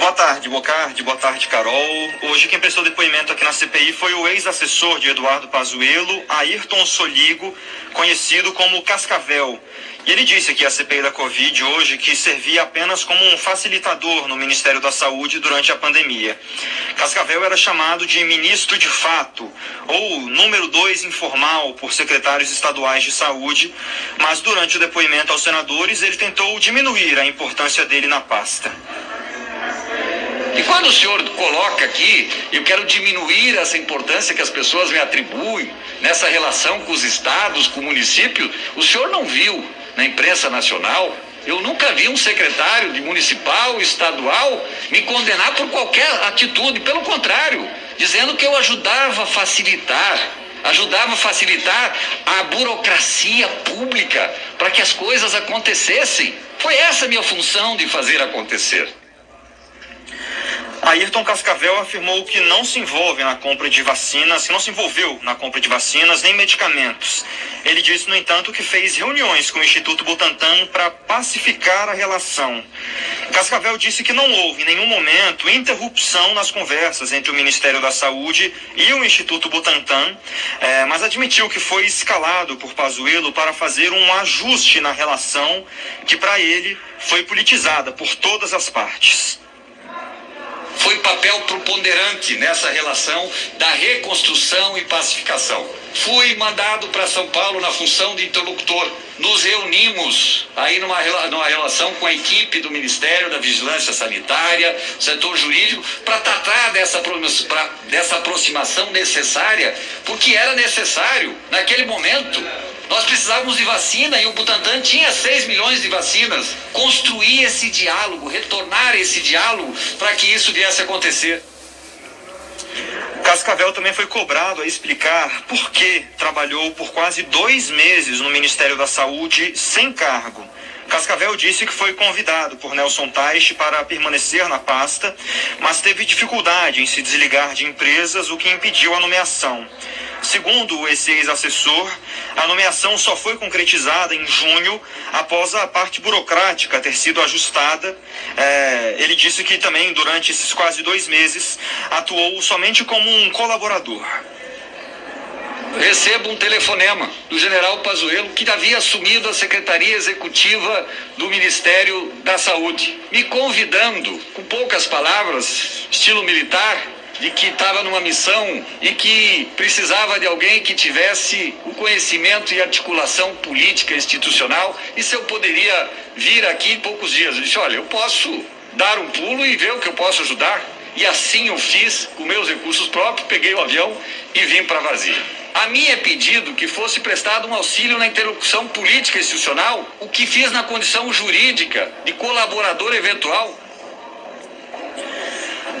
Boa tarde, Bocardi. Boa tarde, Carol. Hoje quem prestou depoimento aqui na CPI foi o ex-assessor de Eduardo Pazuello, Ayrton Soligo, conhecido como Cascavel. E ele disse que a CPI da Covid hoje que servia apenas como um facilitador no Ministério da Saúde durante a pandemia. Cascavel era chamado de ministro de fato, ou número dois informal por secretários estaduais de saúde, mas durante o depoimento aos senadores ele tentou diminuir a importância dele na pasta. Quando o senhor coloca aqui, eu quero diminuir essa importância que as pessoas me atribuem nessa relação com os estados, com o município, o senhor não viu na imprensa nacional eu nunca vi um secretário de municipal, estadual, me condenar por qualquer atitude. Pelo contrário, dizendo que eu ajudava a facilitar, ajudava a facilitar a burocracia pública para que as coisas acontecessem. Foi essa a minha função de fazer acontecer. Ayrton Cascavel afirmou que não se envolve na compra de vacinas, que não se envolveu na compra de vacinas nem medicamentos. Ele disse, no entanto, que fez reuniões com o Instituto Butantan para pacificar a relação. Cascavel disse que não houve em nenhum momento interrupção nas conversas entre o Ministério da Saúde e o Instituto Butantan, é, mas admitiu que foi escalado por Pazuello para fazer um ajuste na relação que, para ele, foi politizada por todas as partes foi papel preponderante nessa relação da reconstrução e pacificação. Fui mandado para São Paulo na função de interlocutor. Nos reunimos aí numa, numa relação com a equipe do Ministério da Vigilância Sanitária, setor jurídico, para tratar dessa, pra, dessa aproximação necessária, porque era necessário, naquele momento, nós precisávamos de vacina e o Butantan tinha 6 milhões de vacinas. Construir esse diálogo, retornar esse diálogo para que isso viesse a acontecer. Cascavel também foi cobrado a explicar por que trabalhou por quase dois meses no Ministério da Saúde sem cargo. Cascavel disse que foi convidado por Nelson Teich para permanecer na pasta, mas teve dificuldade em se desligar de empresas, o que impediu a nomeação. Segundo esse ex-assessor, a nomeação só foi concretizada em junho, após a parte burocrática ter sido ajustada. É, ele disse que também, durante esses quase dois meses, atuou somente como um colaborador recebo um telefonema do general Pazuello, que havia assumido a Secretaria Executiva do Ministério da Saúde, me convidando, com poucas palavras, estilo militar, de que estava numa missão e que precisava de alguém que tivesse o conhecimento e articulação política institucional e se eu poderia vir aqui em poucos dias. Eu disse, olha, eu posso dar um pulo e ver o que eu posso ajudar. E assim eu fiz, com meus recursos próprios, peguei o avião e vim para Varzia. A mim é pedido que fosse prestado um auxílio na interlocução política institucional, o que fiz na condição jurídica de colaborador eventual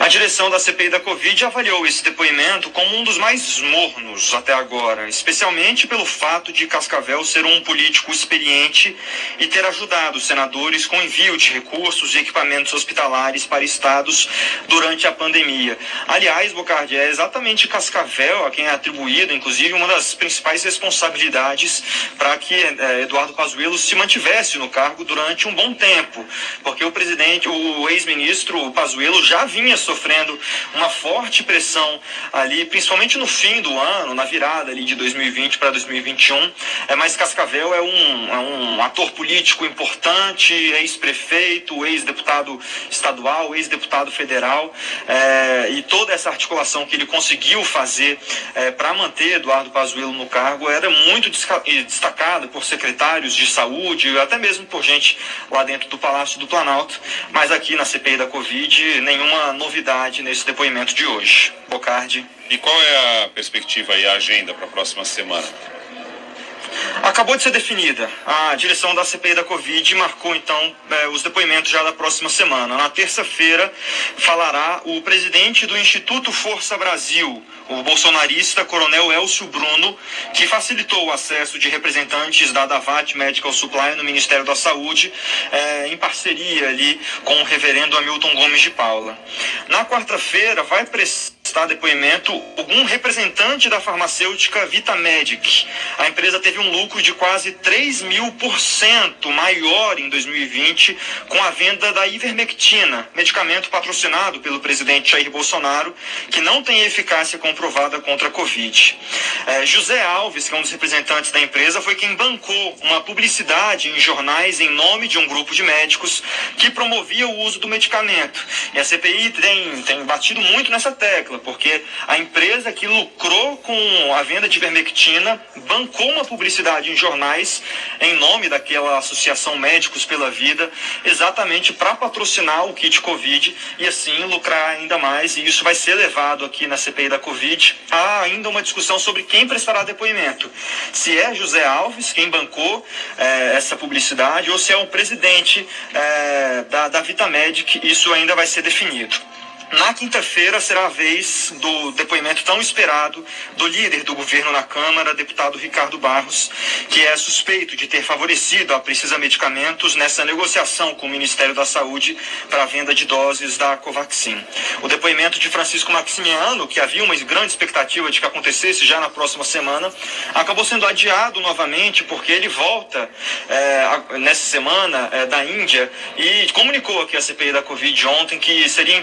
a direção da CPI da Covid avaliou esse depoimento como um dos mais mornos até agora, especialmente pelo fato de Cascavel ser um político experiente e ter ajudado senadores com envio de recursos e equipamentos hospitalares para estados durante a pandemia. Aliás, Bocardi, é exatamente Cascavel a quem é atribuído, inclusive, uma das principais responsabilidades para que eh, Eduardo Pazuello se mantivesse no cargo durante um bom tempo, porque o presidente, o ex-ministro Pazuello já vinha sofrendo uma forte pressão ali, principalmente no fim do ano, na virada ali de 2020 para 2021. É, mas Cascavel é um, é um ator político importante, ex-prefeito, ex-deputado estadual, ex-deputado federal, é, e toda essa articulação que ele conseguiu fazer é, para manter Eduardo Pazuello no cargo era muito destacada por secretários de saúde, até mesmo por gente lá dentro do Palácio do Planalto, mas aqui na CPI da Covid, nenhuma novidade novidade nesse depoimento de hoje. Bocardi. E qual é a perspectiva e a agenda para a próxima semana? Acabou de ser definida. A direção da CPI da Covid marcou então é, os depoimentos já da próxima semana. Na terça-feira falará o presidente do Instituto Força Brasil, o bolsonarista Coronel Elcio Bruno, que facilitou o acesso de representantes da Davat Medical Supply no Ministério da Saúde, é, em parceria ali com o reverendo Hamilton Gomes de Paula. Na quarta-feira vai precisar prestar depoimento algum representante da farmacêutica Vitamedic. A empresa teve um lucro de quase 3 mil por cento maior em 2020 com a venda da ivermectina, medicamento patrocinado pelo presidente Jair Bolsonaro, que não tem eficácia comprovada contra a Covid. É, José Alves, que é um dos representantes da empresa, foi quem bancou uma publicidade em jornais em nome de um grupo de médicos que promovia o uso do medicamento. E a CPI tem, tem batido muito nessa tecla, porque a empresa que lucrou com a venda de ivermectina bancou uma publicidade em jornais em nome daquela Associação Médicos pela Vida, exatamente para patrocinar o kit Covid e assim lucrar ainda mais. E isso vai ser levado aqui na CPI da Covid. Há ainda uma discussão sobre quem prestará depoimento. Se é José Alves, quem bancou eh, essa publicidade, ou se é o presidente eh, da, da Vitamedic, isso ainda vai ser definido. Na quinta-feira será a vez do depoimento tão esperado do líder do governo na Câmara, deputado Ricardo Barros, que é suspeito de ter favorecido a Precisa Medicamentos nessa negociação com o Ministério da Saúde para a venda de doses da Covaxin. O depoimento de Francisco Maximiano, que havia uma grande expectativa de que acontecesse já na próxima semana, acabou sendo adiado novamente porque ele volta é, nessa semana é, da Índia e comunicou aqui a CPI da Covid ontem que seria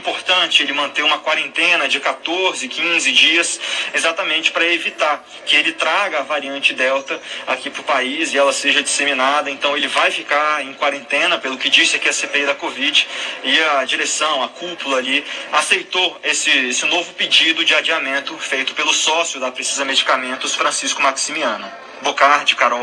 importante ele manter uma quarentena de 14, 15 dias, exatamente para evitar que ele traga a variante Delta aqui para o país e ela seja disseminada. Então ele vai ficar em quarentena, pelo que disse aqui a CPI da Covid, e a direção, a cúpula ali, aceitou esse, esse novo pedido de adiamento feito pelo sócio da Precisa Medicamentos, Francisco Maximiano. Bocardi, Carol.